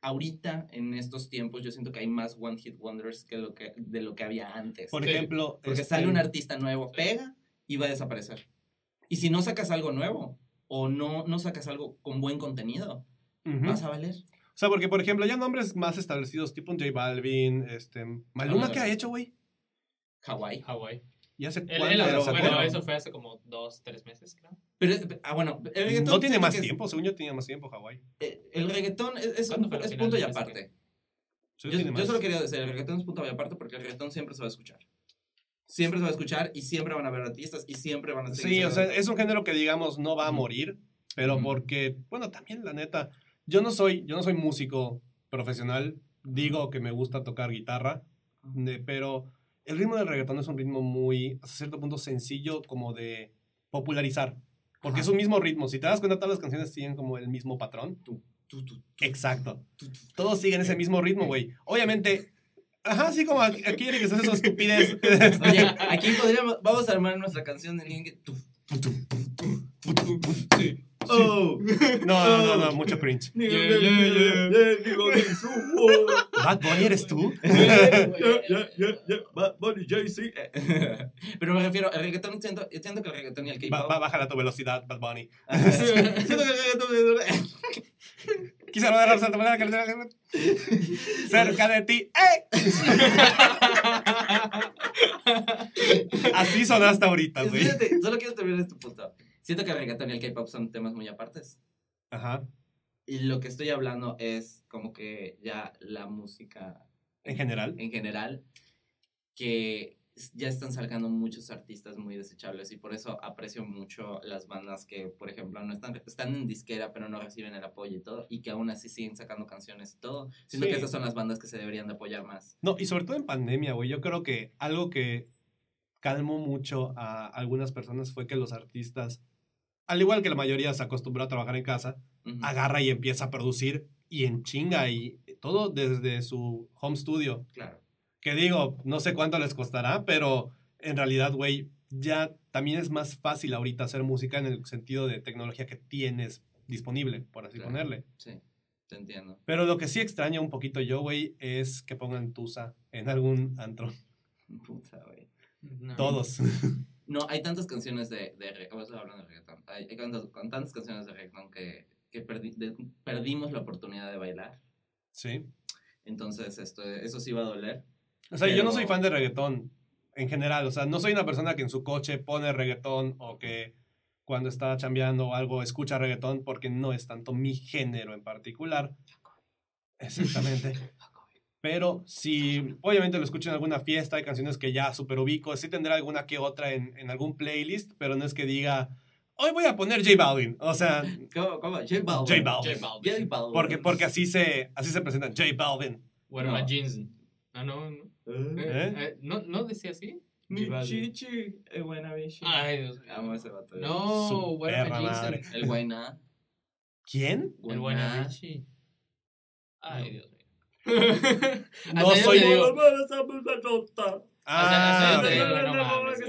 ahorita, en estos tiempos, yo siento que hay más One Hit Wonders que lo que, de lo que había antes. Por Sí. ejemplo, Porque este, sale un artista nuevo, pega y va a desaparecer. Y si no sacas algo nuevo o no, no sacas algo con buen contenido, ujú. vas a valer. O sea, porque por ejemplo, ya nombres más establecidos, tipo un J Balvin, este. Maluma, ¿qué ha hecho, güey? Hawái. Hawaii. ¿Y hace Él- cuánto él- sacó? bueno, eso fue hace como dos, tres meses, creo. Pero, ah, bueno, el reggaetón No tiene más que es- tiempo, según yo tenía más tiempo, Hawái. eh, el reggaetón es, es, ¿Cuándo fue la es punto y aparte. Sí, Yo, yo solo quería decir, el reggaetón es punto y aparte porque el reggaetón siempre se va a escuchar. Siempre se va a escuchar y siempre van a haber artistas y siempre van a seguir Sí, o sea, es un género que digamos no va a morir, pero Ujú. porque, bueno, también la neta, yo no soy, yo no soy músico profesional, digo que me gusta tocar guitarra, de- pero el ritmo del reggaetón es un ritmo muy, hasta cierto punto, sencillo como de popularizar, porque Ajá. es un mismo ritmo, si te das cuenta, todas las canciones tienen como el mismo patrón. Tú, tú, tú, Exacto. Todos siguen ese mismo ritmo, güey. Obviamente, ajá, así como aquí aquí Eric está haciendo su estupidez. Oye, aquí podríamos, vamos a armar nuestra canción de Ningue. Tú. Oh. No, no, no, no, mucho cringe. Yeah, yeah, yeah. Bad Bunny, ¿eres tú? Pero me refiero, el reggaetón, siento, yo siento que el reggaetón y el K-pop. bájala tu velocidad, Bad Bunny. siento que el reggaetón. Quise rodar la santa que cerca de ti. ¡Eh! Así sonaste ahorita, güey. Fíjate, solo quiero terminar este punto. Siento que el reggaetón y el K-pop son temas muy apartes. Ajá. Y lo que estoy hablando es como que ya la música En general. en general, que ya están sacando muchos artistas muy desechables y por eso aprecio mucho las bandas que, por ejemplo, no están, están en disquera pero no reciben el apoyo y todo y que aún así siguen sacando canciones y todo. Siento Sí. que estas son las bandas que se deberían de apoyar más. No, y sobre todo en pandemia, güey. Yo creo que algo que calmó mucho a algunas personas fue que los artistas, al igual que la mayoría se acostumbró a trabajar en casa, agarra y empieza a producir y en chinga y todo desde su home studio. Claro. Que digo, no sé cuánto les costará, pero en realidad, güey, ya también es más fácil ahorita hacer música en el sentido de tecnología que tienes disponible, por así Claro. ponerle. Sí, te entiendo. Pero lo que sí extraño un poquito yo, güey, es que pongan Tusa en algún antro. Puta, güey. No. Todos. No, hay tantas canciones de, de re- vamos a hablar de reggaetón. Hay, hay tantas, con tantas canciones de reggaetón que, que perdi- de- perdimos la oportunidad de bailar. Sí. Entonces, esto, eso sí va a doler. O sea, yo no soy fan de reggaetón en general. O sea, no soy una persona que en su coche pone reggaetón o que cuando está chambeando o algo escucha reggaetón porque no es tanto mi género en particular. Exactamente. Pero si obviamente lo escucho en alguna fiesta, hay canciones que ya super ubico, sí tendré alguna que otra en, en algún playlist, pero no es que diga, hoy voy a poner J Balvin. O sea, ¿Cómo? ¿Cómo? J Balvin. J Balvin. J Balvin. J Balvin. porque, porque así, se, así se presentan, J Balvin. Bueno, No. my jeans. Ah, no, no. ¿Eh? ¿Eh? Eh, ¿no, ¿No decía así? Mi chichi es buena bichi. Ay, Dios mío. Amo ese vato. No, jeans. El Guayna. ¿Quién? El Buenavichi. Ay, Dios mío. No soy- digo, Ah, no mames.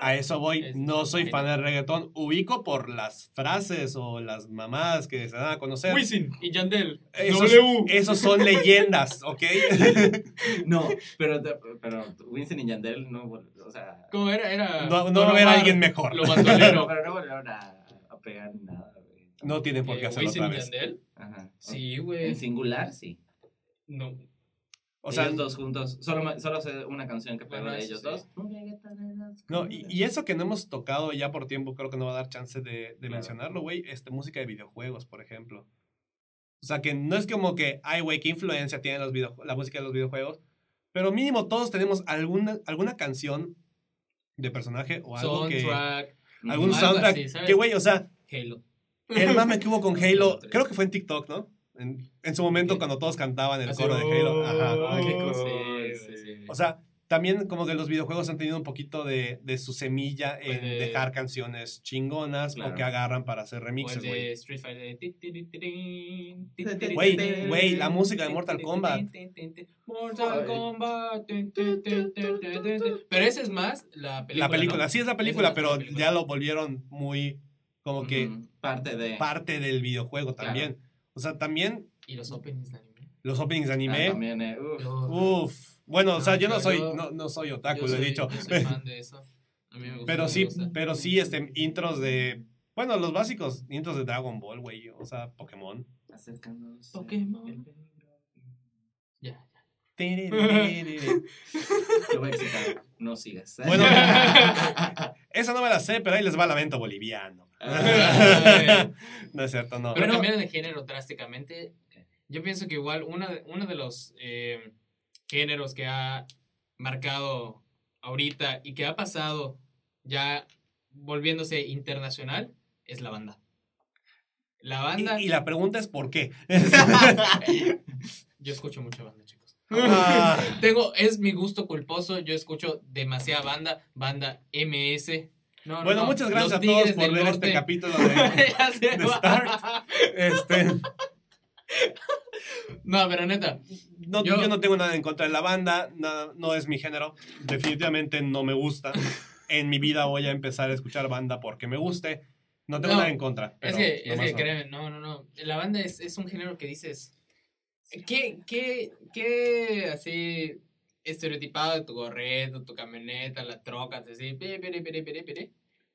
A eso voy. No soy fan del reggaetón. Ubico por las frases o las mamadas que se dan a conocer. Wisin y Yandel. Esos, W. esos son leyendas, ¿ok? No, pero, pero Winston y Yandel no, o sea... ¿Cómo era? Era. No, no Don va a haber Omar, alguien mejor. Lo Pero, bandolero. pero no volvieron a, a pegar nada, güey. No tienen por qué Eh, hacerlo Wisin otra y vez. Yandel. Ajá. Sí, En güey. singular, sí. No. O sea, ellos dos juntos. Solo, solo sé una canción que pegó Bueno, de ellos sí. dos. no, y, y eso que no hemos tocado ya por tiempo, creo que no va a dar chance de, de Claro. mencionarlo, güey. Este, música de videojuegos, por ejemplo. O sea, que no es como que, ay, güey, qué influencia tiene los video, la música de los videojuegos. Pero mínimo todos tenemos alguna, alguna canción de personaje o algo que... Soundtrack. Algún Algo soundtrack. así, ¿sabes? que, güey, o sea, Halo. el mame que hubo con Halo, creo que fue en TikTok, ¿no? En, en su momento cuando todos cantaban el Así, coro de Halo. Ajá. oh, Ay, qué sí, cool, güey, sí. sí. O sea, también como que los videojuegos han tenido un poquito de, de su semilla en Pues de- dejar canciones chingonas o que agarran para hacer remixes, de güey. Street Fighter. Güey, la música de Mortal Kombat. Mortal. Kombat. Pero ese es más la película. La película, ¿no? sí es la Esa película, pero la película. ya lo volvieron muy como que Parte de... parte del videojuego Claro. O sea, también Y los openings de anime. los openings de Ah, anime. también, eh, uf. Uf. Bueno, o sea, No, yo no soy, yo- no, no soy otaku, Yo lo he soy- dicho. Yo soy fan de eso. A mí me gusta. Pero sí, gusta. pero sí, este, intros de. Bueno, los básicos intros de Dragon Ball, güey. O sea, Pokémon. Acercándose. Pokémon. Ya. Te voy a excitar. No sigas. Bueno, esa no me la sé, pero ahí les va Lamento Boliviano. Ay. no es cierto, no. Pero Bueno. cambiando de género drásticamente, yo pienso que igual una de- uno de los eh, géneros que ha marcado ahorita y que ha pasado ya volviéndose internacional es la banda. La banda, Y, y la pregunta es ¿por qué? yo escucho mucha banda, chicos. Ah. Tengo, es mi gusto culposo, yo escucho demasiada banda, banda MS. No, no, bueno, no, muchas gracias a todos por ver Norte. este capítulo de, de. Start. este, No, pero neta, no, yo, Yo- no tengo nada en contra de la banda, nada- no es mi género, definitivamente no me gusta. En mi vida voy a empezar a escuchar banda porque me guste. No tengo No, nada en contra. Es que, es que no. créeme, no, no, no. La banda es, es un género que dices. ¿Qué, qué, qué así estereotipado de tu gorrito, tu camioneta, la troca, así, pere, pere, pere, pere, pere?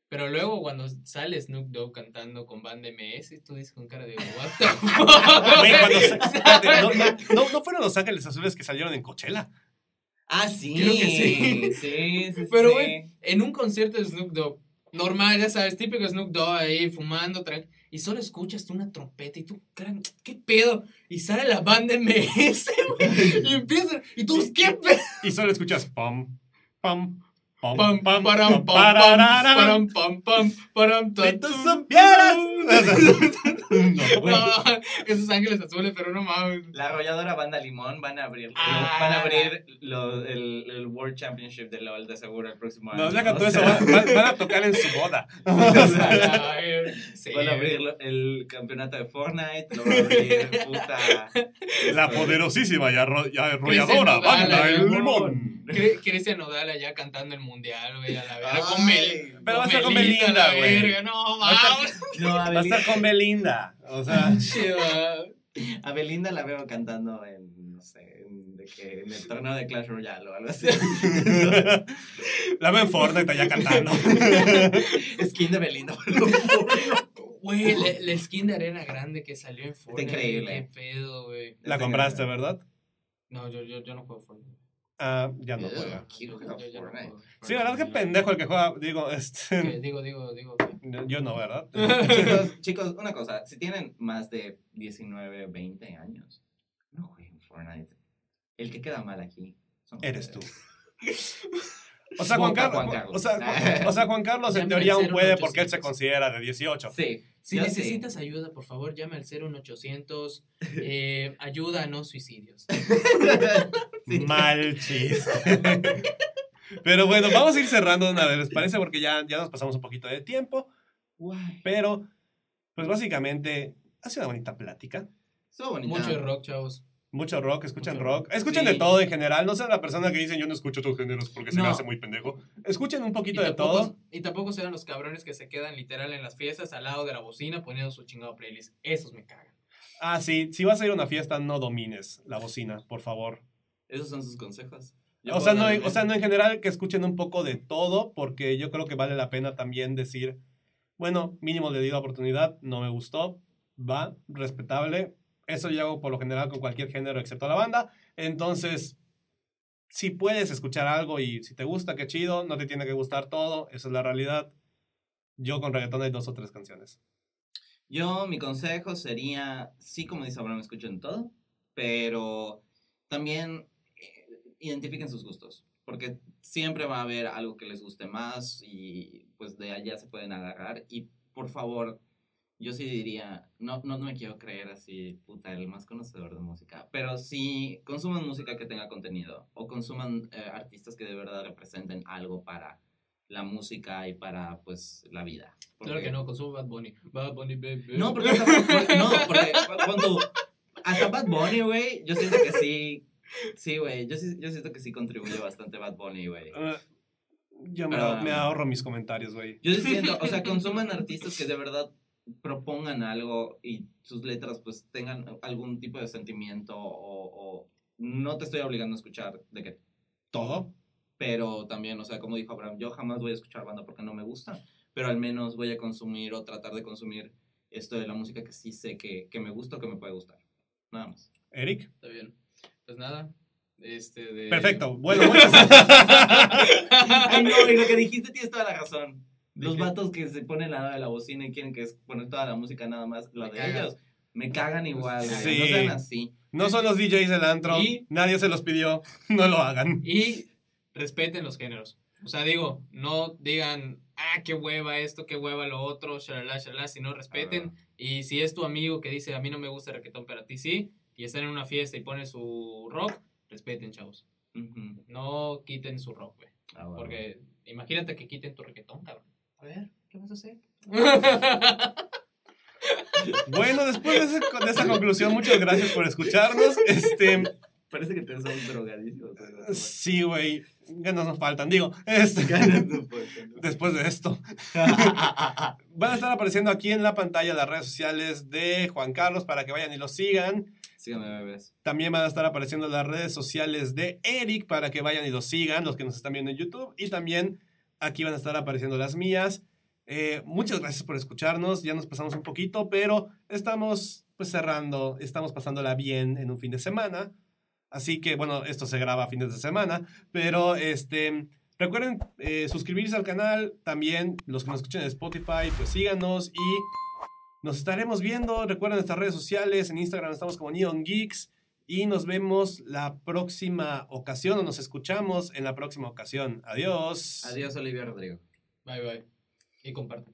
Pero luego cuando sale Snoop Dogg cantando con banda MS, tú dices con cara de what the fuck?" Güey, cuando sa- espérate, no, no, fueron los Ángeles Azules que salieron en Coachella. Ah, sí. Creo que sí. Sí, sí, Pero, sí. güey, en un concierto de Snoop Dogg, normal, ya sabes, típico Snoop Dogg ahí fumando, tran- y solo escuchas una trompeta y tú, ¿qué pedo? Y sale la banda MS, güey, y empiezan, y tú, ¿qué pedo? Y solo escuchas pam, Pam, pam, Pam, pam, param, pam, pam, pam, pam, pam, param, tan, tú supieras. No, güey. Esos ángeles azules, pero no mames. La arrolladora banda Limón van a abrir, Ah. van a abrir lo- el, el World Championship de LOL de seguro el próximo año. No, deja O todo eso. sea, Van, van- van a tocar en su boda. Sí. Van a abrir lo- el campeonato de Fortnite, lo van a abrir, puta. La poderosísima y, arro- y arrolladora Cristian Nodal, banda el Limón. Cri- Cristian Nodal allá cantando el mundial, güey, a la verga. Con Mel. pero va a ser con Belinda, la güey. verga, No, Va a estar- mames. No, a Va a estar con Belinda. O sea, a Belinda la veo cantando en, no sé, en, de que, en el torneo de Clash Royale o algo así. la veo en Fortnite allá cantando. Skin de Belinda. Güey, la, la skin de arena grande que salió en Fortnite. increíble. Qué pedo, güey. La compraste, ¿verdad? No, yo, yo, yo no juego Fortnite. Ah, ya no juega. Quiero Yo- jugar yo- yo no juego Sí, ¿verdad? Qué pendejo el que juega. Digo, este. ¿Qué? Digo, digo, digo. ¿qué? Yo no, ¿verdad? chicos, chicos, una cosa, si tienen más de 19, 20 años, no jueguen Fortnite. El que queda mal aquí son Eres tú. O sea, Juan Carlos. Juan Carlos. O sea, Juan- o sea, Juan Carlos en teoría aún puede 0800. porque él se considera de 18. Sí. Si yo sí. necesitas ayuda, por favor, llame al 01800. Eh, ayuda a no suicidios. Sí. Mal chiste. Pero bueno, vamos a ir cerrando de una vez, ¿les parece? Porque ya, ya nos pasamos un poquito de tiempo. Guay. Pero, pues básicamente, ha sido una bonita plática. Estuvo bonita. Mucho de rock, chavos. Mucho rock, escuchan Mucho rock. Escuchen Sí. de todo en general. No sean la persona que dicen yo no escucho tus géneros porque se me hace muy pendejo. Escuchen un poquito de todo. y tampoco serán los cabrones que se quedan literal en las fiestas al lado de la bocina poniendo su chingado playlist. Esos me cagan. Ah, sí, si vas a ir a una fiesta, no domines la bocina, por favor. Esos son sus consejos. Yo O sea, puedo no, darle- o sea, no en general que escuchen un poco de todo, porque yo creo que vale la pena también decir, bueno, mínimo le di la oportunidad, no me gustó, va, respetable. Eso yo hago por lo general con cualquier género excepto la banda. Entonces, si puedes escuchar algo y si te gusta, qué chido, no te tiene que gustar todo, esa es la realidad. Yo con reggaetón hay dos o tres canciones. Yo, mi consejo sería, sí, como dice Abraham, escuchen todo, pero también eh, identifiquen sus gustos, porque siempre va a haber algo que les guste más y pues de allá se pueden agarrar. Y por favor, yo sí diría, no, no me quiero creer así, puta, el más conocedor de música, pero sí consuman música que tenga contenido o consuman eh, artistas que de verdad representen algo para la música y para pues la vida. Claro que no, consumo Bad Bunny. Bad Bunny, baby. no, porque hasta, porque- no, porque cuando hasta Bad Bunny, güey, yo siento que sí, sí, güey, yo, sí- yo siento que sí contribuye bastante Bad Bunny, güey. Eh, yo me, Ah. me ahorro mis comentarios, güey. Yo sí siento, o sea, consuman artistas que de verdad propongan algo y sus letras pues tengan algún tipo de sentimiento o, o no te estoy obligando a escuchar de que ¿Todo? pero también, o sea, como dijo Abraham, yo jamás voy a escuchar banda porque no me gusta, pero al menos voy a consumir o tratar de consumir esto de la música que sí sé que, que me gusta o que me puede gustar. Nada más. Eric. Está bien. Pues nada. Este de... Perfecto. Bueno, Ay, no, y lo que dijiste tienes toda la razón. Los vatos que se ponen lado de la bocina y quieren que es poner toda la música nada más, la Me de cagan. ellos, me cagan igual. Sí. No sean así. No son los DJs del antro. Y- Nadie se los pidió. No lo hagan. Y respeten los géneros. O sea, digo, no digan, ah, qué hueva esto, qué hueva lo otro, shalala, shalala, sino respeten. Y si es tu amigo que dice, a mí no me gusta el reggaetón, pero a ti sí, y están en una fiesta y pone su rock, respeten, chavos. No quiten su rock, güey. Ah, bueno. Porque imagínate que quiten tu reggaetón, cabrón. A ver, ¿qué vas a hacer? Bueno, después de, ese- de esa conclusión, muchas gracias por escucharnos. Este, Parece que te son drogadísimos. sí, güey, ganas nos faltan. Digo, este, después de esto, van a estar apareciendo aquí en la pantalla las redes sociales de Juan Carlos para que vayan y lo sigan. Síganme, bebés. También van a estar apareciendo las redes sociales de Eric para que vayan y lo sigan, los que nos están viendo en YouTube. Y también aquí van a estar apareciendo las mías. Eh, muchas gracias por escucharnos. Ya nos pasamos un poquito, pero estamos pues cerrando, estamos pasándola bien en un fin de semana. Así que, bueno, esto se graba a fines de semana, pero este, recuerden eh, suscribirse al canal. También los que nos escuchen en Spotify, pues síganos y nos estaremos viendo. Recuerden nuestras redes sociales. En Instagram estamos como Neon Geeks. Y nos vemos la próxima ocasión o nos escuchamos en la próxima ocasión. Adiós. Adiós, Olivia Rodrigo. Bye, bye. Y comparte.